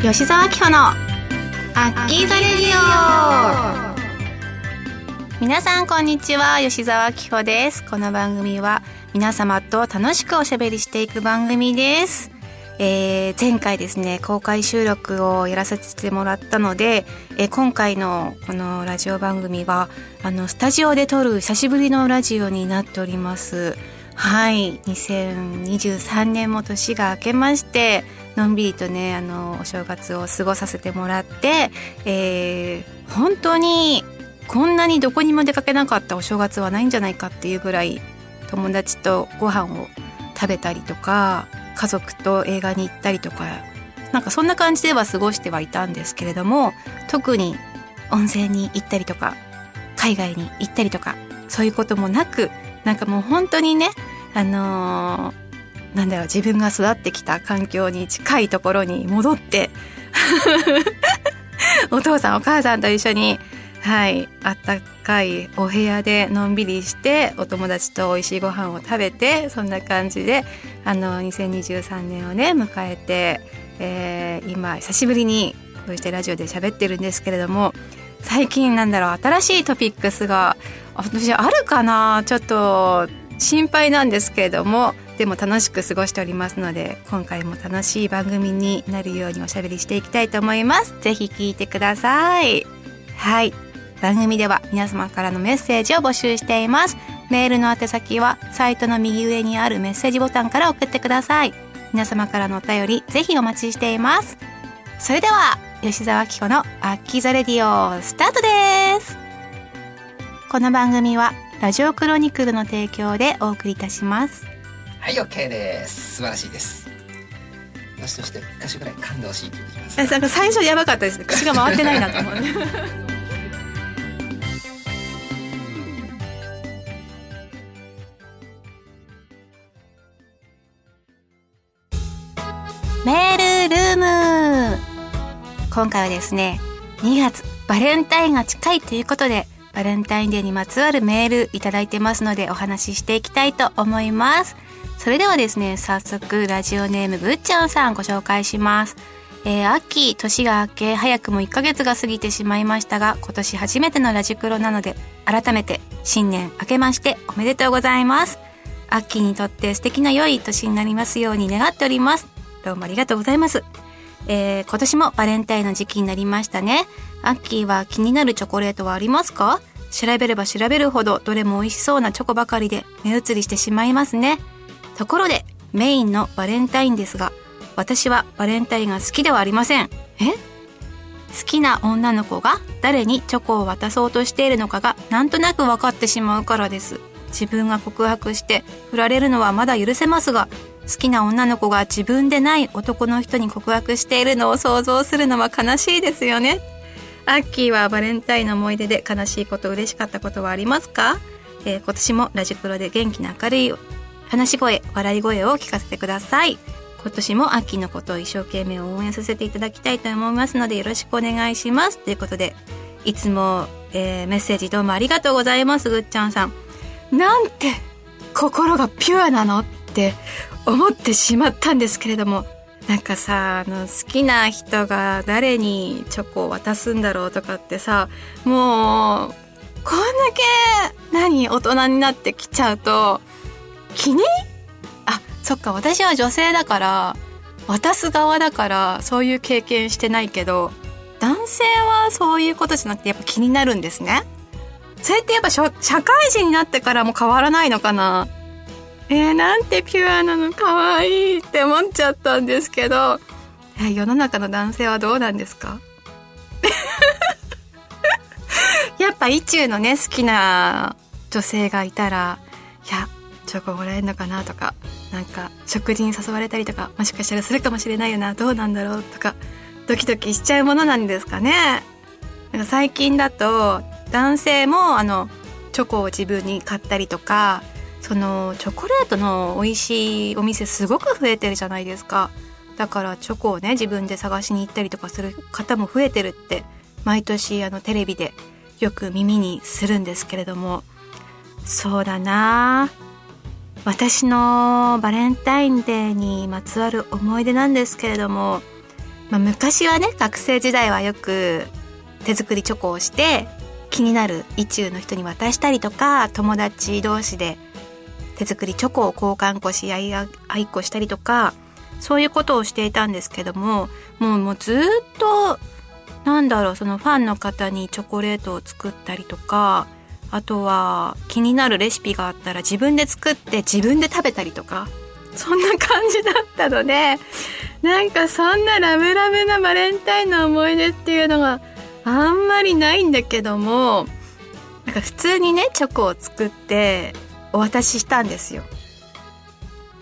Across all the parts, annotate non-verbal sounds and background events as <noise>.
吉沢明穂のアッキーザレディオ。皆さんこんにちは吉沢明穂です。この番組は皆様と楽しくおしゃべりしていく番組です。えー、前回ですね公開収録をやらせてもらったので、えー、今回のこのラジオ番組はあのスタジオで撮る久しぶりのラジオになっております。はい2023年も年が明けましてのんびりとねあのお正月を過ごさせてもらって、えー、本当にこんなにどこにも出かけなかったお正月はないんじゃないかっていうぐらい友達とご飯を食べたりとか家族と映画に行ったりとかなんかそんな感じでは過ごしてはいたんですけれども特に温泉に行ったりとか海外に行ったりとかそういうこともなくなんかもう本当にねあのーなんだろう自分が育ってきた環境に近いところに戻って。<laughs> お父さんお母さんと一緒にはいあったかいお部屋でのんびりしてお友達と美味しいご飯を食べてそんな感じであの2023年をね迎えて、えー、今久しぶりにこうしてラジオで喋ってるんですけれども最近なんだろう新しいトピックスが私あるかなちょっと心配なんですけれどもでも楽しく過ごしておりますので今回も楽しい番組になるようにおしゃべりしていきたいと思います。ぜひ聞いてください。はい。番組では皆様からのメッセージを募集しています。メールの宛先はサイトの右上にあるメッセージボタンから送ってください。皆様からのお便りぜひお待ちしています。それでは吉沢紀子のアッキーザレディオスタートです。この番組はラジオクロニクルの提供でお送りいたします。はい OK です。素晴らしいです。私として歌手ぐらい感動しいきます。なんか最初やばかったです口が回ってないなと思う。メールルーム。今回はですね2月バレンタインが近いということでバレンタインデーにまつわるメールいただいてますのでお話ししていきたいと思います。それではですね早速ラジオネームぐっちゃんさんご紹介します。えー、秋年が明け早くも1ヶ月が過ぎてしまいましたが今年初めてのラジクロなので改めて新年明けましておめでとうございます。秋にとって素敵な良い年になりますように願っております。どうもありがとうございます。えー、今年もバレンタインの時期になりましたね。アッキーは気になるチョコレートはありますか？調べれば調べるほどどれも美味しそうなチョコばかりで目移りしてしまいますね。ところでメインのバレンタインですが私はバレンタインが好きではありません。え？好きな女の子が誰にチョコを渡そうとしているのかがなんとなく分かってしまうからです。自分が告白して振られるのはまだ許せますが好きな女の子が自分でない男の人に告白しているのを想像するのは悲しいですよね。アッキーはバレンタインの思い出で悲しいこと嬉しかったことはありますか、えー、今年もラジクロで元気な明るい話し声笑い声を聞かせてください。今年もアッキーのことを一生懸命応援させていただきたいと思いますのでよろしくお願いします。ということでいつも、えー、メッセージどうもありがとうございますぐっちゃんさん。なんて心がピュアなの？って思ってしまったんですけれどもなんかさあの好きな人が誰にチョコを渡すんだろうとかってさもうこんだけ何大人になってきちゃうと気に？あそっか私は女性だから渡す側だからそういう経験してないけど男性はそういうことじゃなくてやっぱ気になるんですね。それってやっぱ社会人になってからも変わらないのかな？えー、なんてピュアなの。可愛いって思っちゃったんですけど、えー、世の中の男性はどうなんですか？<laughs> やっぱ意中のね好きな女性がいたらいやチョコもらえるのかなとかなんか食事に誘われたりとかもしかしたらするかもしれないよなどうなんだろうとかドキドキしちゃうものなんですかね。なんか最近だと男性もあのチョコを自分に買ったりとかそのチョコレートの美味しいお店すごく増えてるじゃないですか。だからチョコをね自分で探しに行ったりとかする方も増えてるって毎年あのテレビでよく耳にするんですけれども。そうだな。私のバレンタインデーにまつわる思い出なんですけれども。まあ、昔はね学生時代はよく手作りチョコをして気になる意中の人に渡したりとか友達同士で手作りチョコを交換こし合い合いっこしたりとかそういうことをしていたんですけどももうもうずっとなんだろうそのファンの方にチョコレートを作ったりとかあとは気になるレシピがあったら自分で作って自分で食べたりとかそんな感じだったのでなんかそんなラブラブなバレンタインの思い出っていうのがあんまりないんだけどもなんか普通にねチョコを作ってお渡ししたんですよ。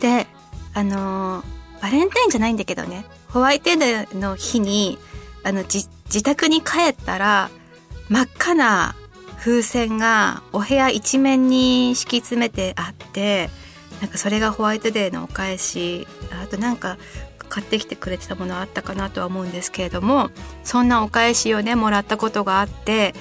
であのバレンタインじゃないんだけどねホワイトデーの日にあの自宅に帰ったら真っ赤な風船がお部屋一面に敷き詰めてあってなんかそれがホワイトデーのお返しあとなんか買ってきてくれてたものあったかなとは思うんですけれどもそんなお返しをねもらったことがあって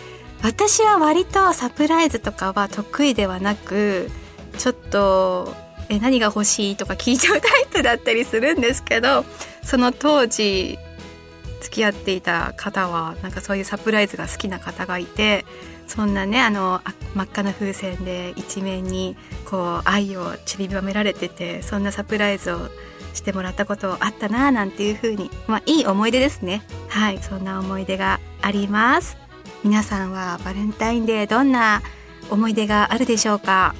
私は割とサプライズとかは得意ではなくちょっと「え何が欲しい?」とか聞いちゃうタイプだったりするんですけどその当時付き合っていた方はなんかそういうサプライズが好きな方がいてそんなねあの真っ赤な風船で一面にこう愛を散りばめられててそんなサプライズをしてもらったことあったななんていう風にまあいい思い出ですねはいそんな思い出があります皆さんはバレンタインデーどんな思い出があるでしょうか？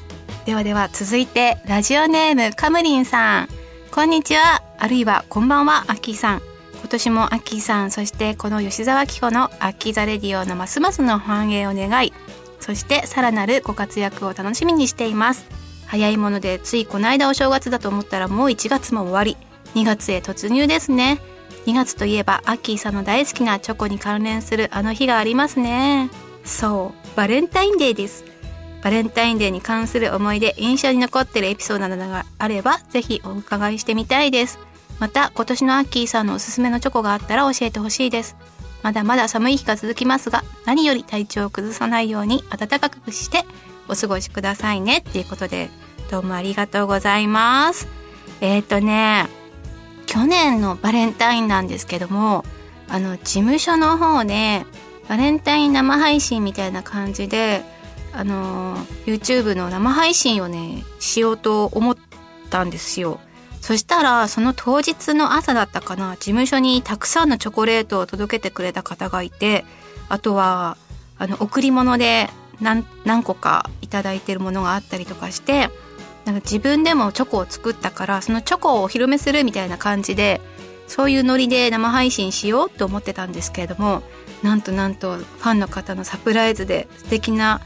ではでは続いてラジオネームカムリンさん。こんにちは。あるいはこんばんはアッキーさん。今年もアッキーさんそしてこの吉沢紀子のアッキーザレディオのますますの繁栄を願いそしてさらなるご活躍を楽しみにしています。早いものでついこの間お正月だと思ったらもう1月も終わり。2月へ突入ですね。2月といえばアッキーさんの大好きなチョコに関連するあの日がありますね。そうバレンタインデーです。バレンタインデーに関する思い出印象に残ってるエピソードなどがあればぜひお伺いしてみたいです。また今年のアッキーさんのおすすめのチョコがあったら教えてほしいです。まだまだ寒い日が続きますが何より体調を崩さないように暖かくしてお過ごしくださいねっていうことでどうもありがとうございます。えっ、ー、とね去年のバレンタインなんですけどもあの事務所の方でバレンタイン生配信みたいな感じであの YouTube の生配信をねしようと思ったんですよ。そしたらその当日の朝だったかな事務所にたくさんのチョコレートを届けてくれた方がいてあとはあの贈り物で何何個か頂いてるものがあったりとかしてなんか自分でもチョコを作ったからそのチョコをお披露目するみたいな感じでそういうノリで生配信しようと思ってたんですけれどもなんとなんとファンの方のサプライズで素敵な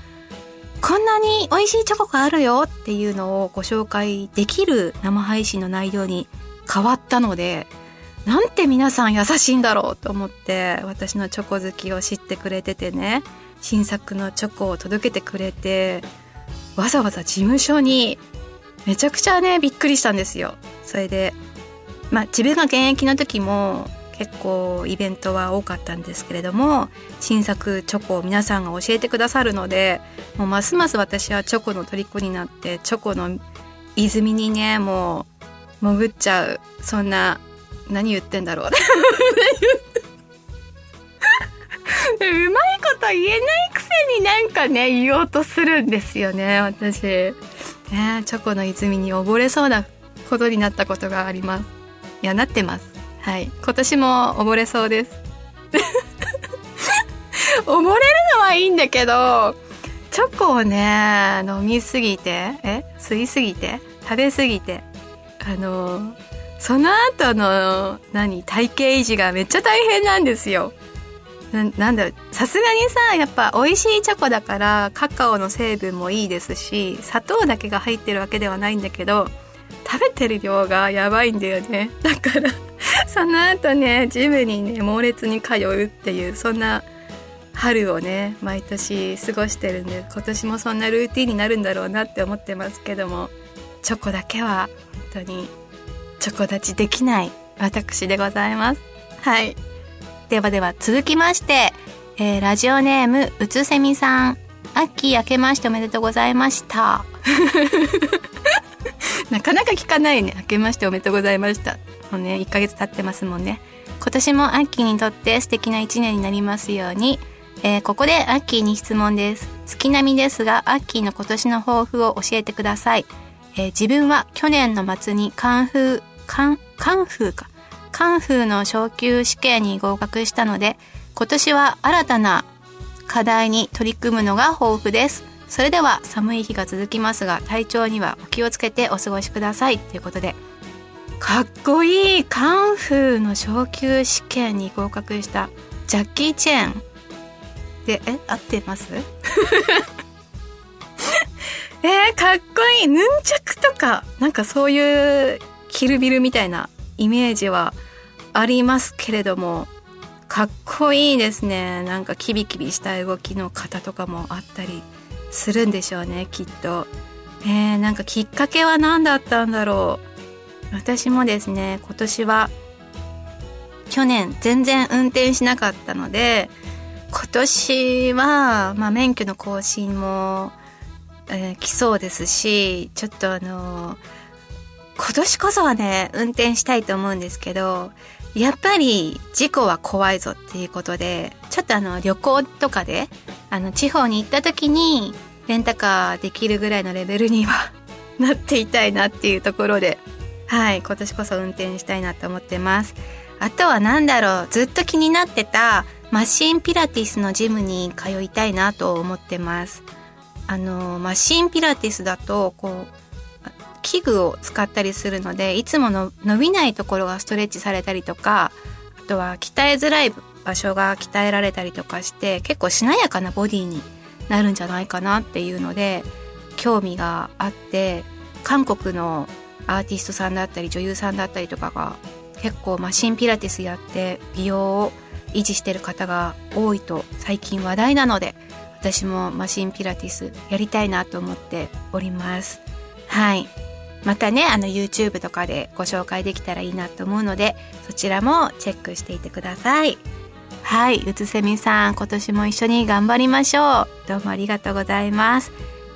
こんなに美味しいチョコがあるよっていうのをご紹介できる生配信の内容に変わったのでなんて皆さん優しいんだろうと思って私のチョコ好きを知ってくれててね新作のチョコを届けてくれてわざわざ事務所にめちゃくちゃねびっくりしたんですよ。それでまあ自分が現役の時も結構イベントは多かったんですけれども新作チョコを皆さんが教えてくださるのでもうますます私はチョコの虜になってチョコの泉にねもう潜っちゃう。そんな何言ってんだろう。<laughs> うまいこと言えないくせになんかね言おうとするんですよね私。ねチョコの泉に溺れそうなことになったことがあります。いやなってます。はい。今年も溺れそうです。<laughs> 溺れるのはいいんだけどチョコをね飲みすぎてえ？吸いすぎて？食べすぎて？あのその後の何？体型維持がめっちゃ大変なんですよ。ななんださすがにさやっぱ美味しいチョコだからカカオの成分もいいですし砂糖だけが入ってるわけではないんだけど食べてる量がやばいんだよね。だから <laughs> その後ねジムにね猛烈に通うっていうそんな春をね毎年過ごしてるんで今年もそんなルーティンになるんだろうなって思ってますけどもチョコだけは本当にチョコ立ちできない私でございます。はい。ではでは続きまして、えー、ラジオネームうつせみさん。アッキー明けましておめでとうございました。なかなか聞かないね。明けましておめでとうございました。もうね、1ヶ月経ってますもんね。今年もアッキーにとって素敵な一年になりますように。えー、ここでアッキーに質問です。月並みですが、アッキーの今年の抱負を教えてください。えー、自分は去年の末にカンフー、カン、カンフーか。カンフーの昇級試験に合格したので、今年は新たな課題に取り組むのが豊富です。それでは寒い日が続きますが、体調にはお気をつけてお過ごしください。ということで、かっこいいカンフーの昇級試験に合格したジャッキー・チェーン。で、え、合ってます？<laughs> えー、かっこいいヌンチャクとか、なんかそういうキルビルみたいなイメージはありますけれども、かっこいいですね。なんかキビキビした動きの方とかもあったりするんでしょうね、きっと。えー、なんかきっかけは何だったんだろう。私もですね、今年は去年全然運転しなかったので、今年は、まあ、免許の更新も、えー、来そうですし、ちょっとあのー、今年こそはね、運転したいと思うんですけど、やっぱり事故は怖いぞっていうことで、ちょっとあの旅行とかで、あの地方に行った時にレンタカーできるぐらいのレベルには <laughs> なっていたいなっていうところで、はい、今年こそ運転したいなと思ってます。あとは何だろう、ずっと気になってたマシンピラティスのジムに通いたいなと思ってます。あの、マシンピラティスだと、こう、器具を使ったりするのでいつもの伸びないところがストレッチされたりとかあとは鍛えづらい場所が鍛えられたりとかして結構しなやかなボディになるんじゃないかなっていうので興味があって韓国のアーティストさんだったり女優さんだったりとかが結構マシンピラティスやって美容を維持してる方が多いと最近話題なので私もマシンピラティスやりたいなと思っております。はい。またね、あの YouTube とかでご紹介できたらいいなと思うので、そちらもチェックしていてください。はい、うつせみさん、今年も一緒に頑張りましょう。どうもありがとうございます。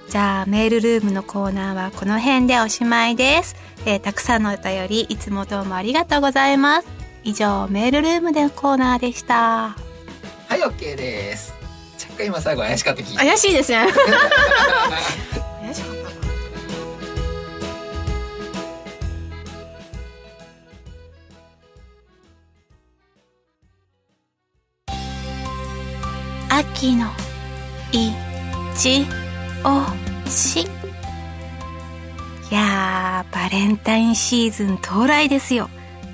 じゃあ、メールルームのコーナーはこの辺でおしまいです。えー、たくさんのお便り、いつもどうもありがとうございます。以上、メールルームでのコーナーでした。はい、OK です。若干今最後怪しかった聞い怪しいですね。<laughs> 秋のいちおし。いやーバレンタインシーズン到来ですよ。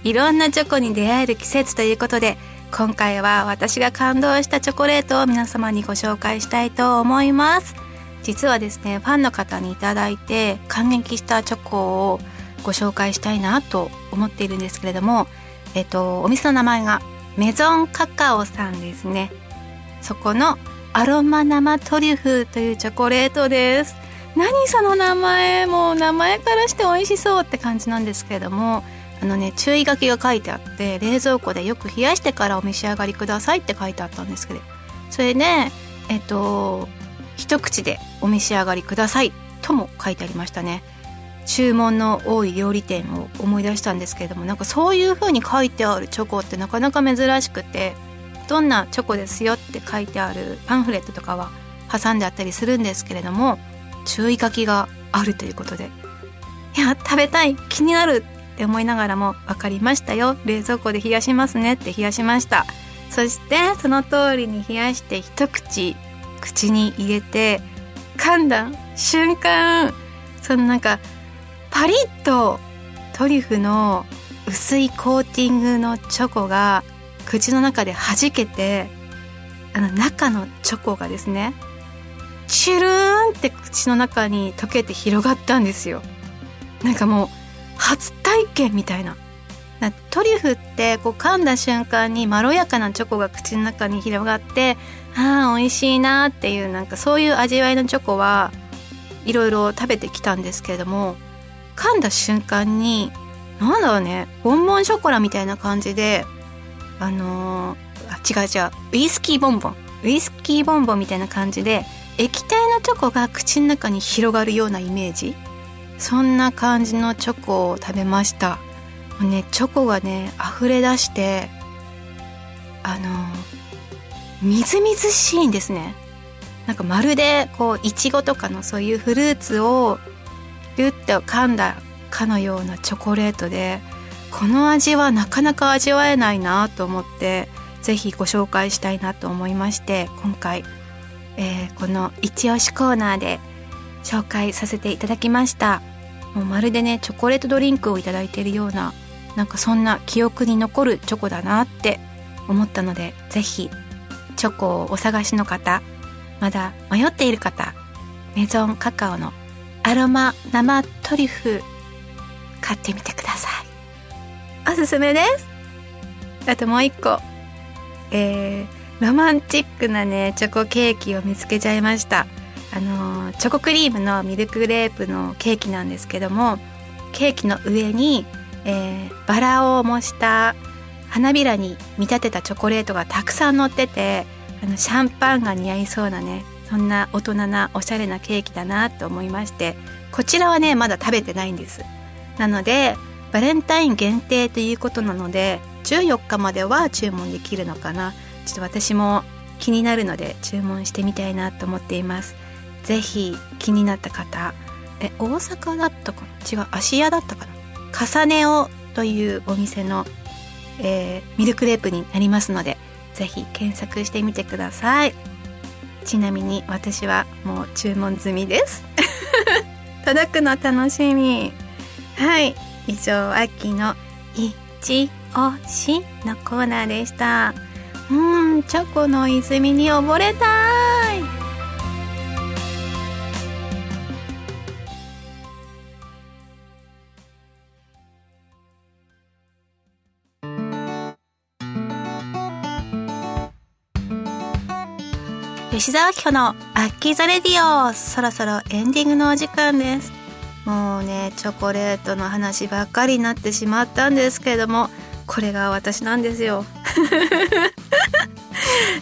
いろんなチョコに出会える季節ということで今回は私が感動したチョコレートを皆様にご紹介したいと思います。実はですねファンの方に頂いて感激したチョコをご紹介したいなと思っているんですけれどもえっとお店の名前がメゾンカカオさんですねそこのアロマ生トリュフというチョコレートです。何その名前？もう名前からして美味しそうって感じなんですけれどもあのね注意書きが書いてあって冷蔵庫でよく冷やしてからお召し上がりくださいって書いてあったんですけどそれでえっと一口でお召し上がりくださいとも書いてありましたね。注文の多い料理店を思い出したんですけれどもなんかそういう風に書いてあるチョコってなかなか珍しくてどんなチョコですよって書いてあるパンフレットとかは挟んであったりするんですけれども注意書きがあるということで。<laughs> いや食べたい気になるって思いながらも分かりましたよ。冷蔵庫で冷やしますねって冷やしました。そしてその通りに冷やして一口口に入れて噛んだ瞬間そのなんかパリッとトリュフの薄いコーティングのチョコが口の中で弾けてあの中のチョコがですねチュルーンって口の中に溶けて広がったんですよ。なんかもう初体験みたいな。トリュフってこう噛んだ瞬間にまろやかなチョコが口の中に広がってああ美味しいなっていうなんかそういう味わいのチョコはいろいろ食べてきたんですけれども噛んだ瞬間になんだろうねボンボンショコラみたいな感じであのー、あ違う違う。ウイスキーボンボン。ウイスキーボンボンみたいな感じで液体のチョコが口の中に広がるようなイメージ。そんな感じのチョコを食べました。もうねチョコがね溢れ出してあのみずみずしいんですね。なんかまるでこういちごとかのそういうフルーツをギュッと噛んだかのようなチョコレートでこの味はなかなか味わえないなと思って是非ご紹介したいなと思いまして今回、えー、この一押しコーナーで紹介させていただきました。もうまるでねチョコレートドリンクを頂いているようななんかそんな記憶に残るチョコだなって思ったので是非チョコをお探しの方まだ迷っている方メゾンカカオのアロマ生トリュフ買ってみてください。おすすめです。あともう一個。えー、ロマンチックなねチョコケーキを見つけちゃいました。あのチョコクリームのミルクレープのケーキなんですけどもケーキの上に、えー、バラを模した花びらに見立てたチョコレートがたくさん乗っててあのシャンパンが似合いそうなねそんな大人なおしゃれなケーキだなと思いましてこちらはねまだ食べてないんです。なのでバレンタイン限定ということなので14日までは注文できるのかな。ちょっと私も気になるので注文してみたいなと思っています。ぜひ気になった方え大阪だったかな？違う芦屋だったかな？重ねをというお店の、えー、ミルクレープになりますのでぜひ検索してみてください。ちなみに私はもう注文済みです。届くの楽しみはい以上秋の一押しのコーナーでした。うんチョコの泉に溺れたい。吉沢明子のアッキーザレディオ。そろそろエンディングのお時間です。もうねチョコレートの話ばっかりになってしまったんですけれどもこれが私なんですよ。<laughs>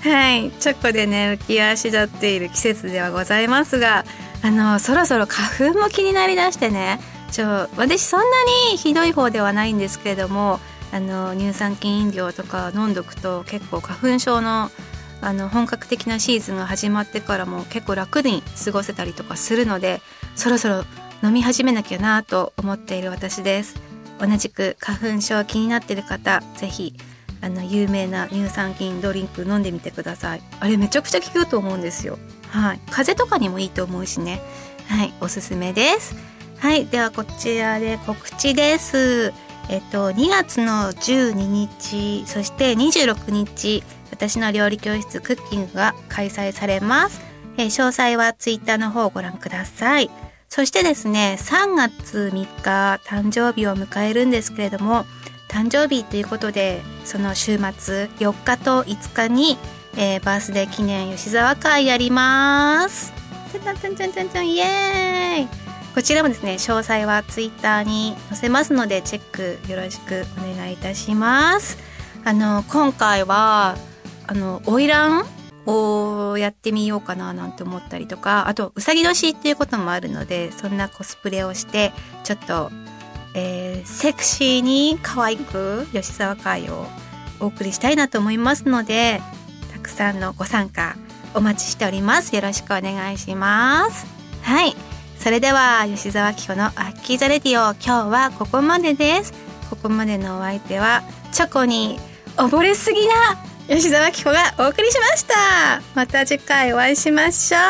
はい。チョコでね浮き足立っている季節ではございますがあのそろそろ花粉も気になりだしてねちょ私そんなにひどい方ではないんですけれどもあの乳酸菌飲料とか飲んどくと結構花粉症のあの本格的なシーズンが始まってからも結構楽に過ごせたりとかするのでそろそろ飲み始めなきゃなと思っている私です。同じく花粉症気になってる方ぜひあの有名な乳酸菌ドリンク飲んでみてください。あれめちゃくちゃ効くと思うんですよ。はい。風邪とかにもいいと思うしね。はい。おすすめです。はい。ではこちらで告知です。えっと2月の12日そして26日私の料理教室クッキングが開催されます、えー、詳細はツイッターの方をご覧ください。そしてですね3月3日誕生日を迎えるんですけれども誕生日ということでその週末4日と5日に、えー、バースデー記念吉沢会やります。ちゃんちゃんちゃんちゃんちゃんイエーイ。こちらもですね詳細はツイッターに載せますのでチェックよろしくお願いいたします。あの今回はあの花魁をやってみようかななんて思ったりとかあとうさぎ年っていうこともあるのでそんなコスプレをしてちょっと、えー、セクシーに可愛く吉沢会をお送りしたいなと思いますのでたくさんのご参加お待ちしております。よろしくお願いします。はい。それでは吉沢紀子のアッキーザレディオ今日はここまでです。ここまでのお相手はチョコに溺れすぎな吉沢紀子がお送りしました。また次回お会いしましょう。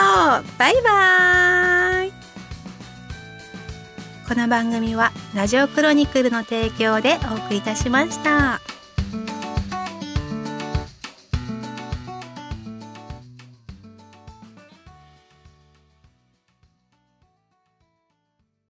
バイバイ。この番組はラジオクロニクルの提供でお送りいたしました。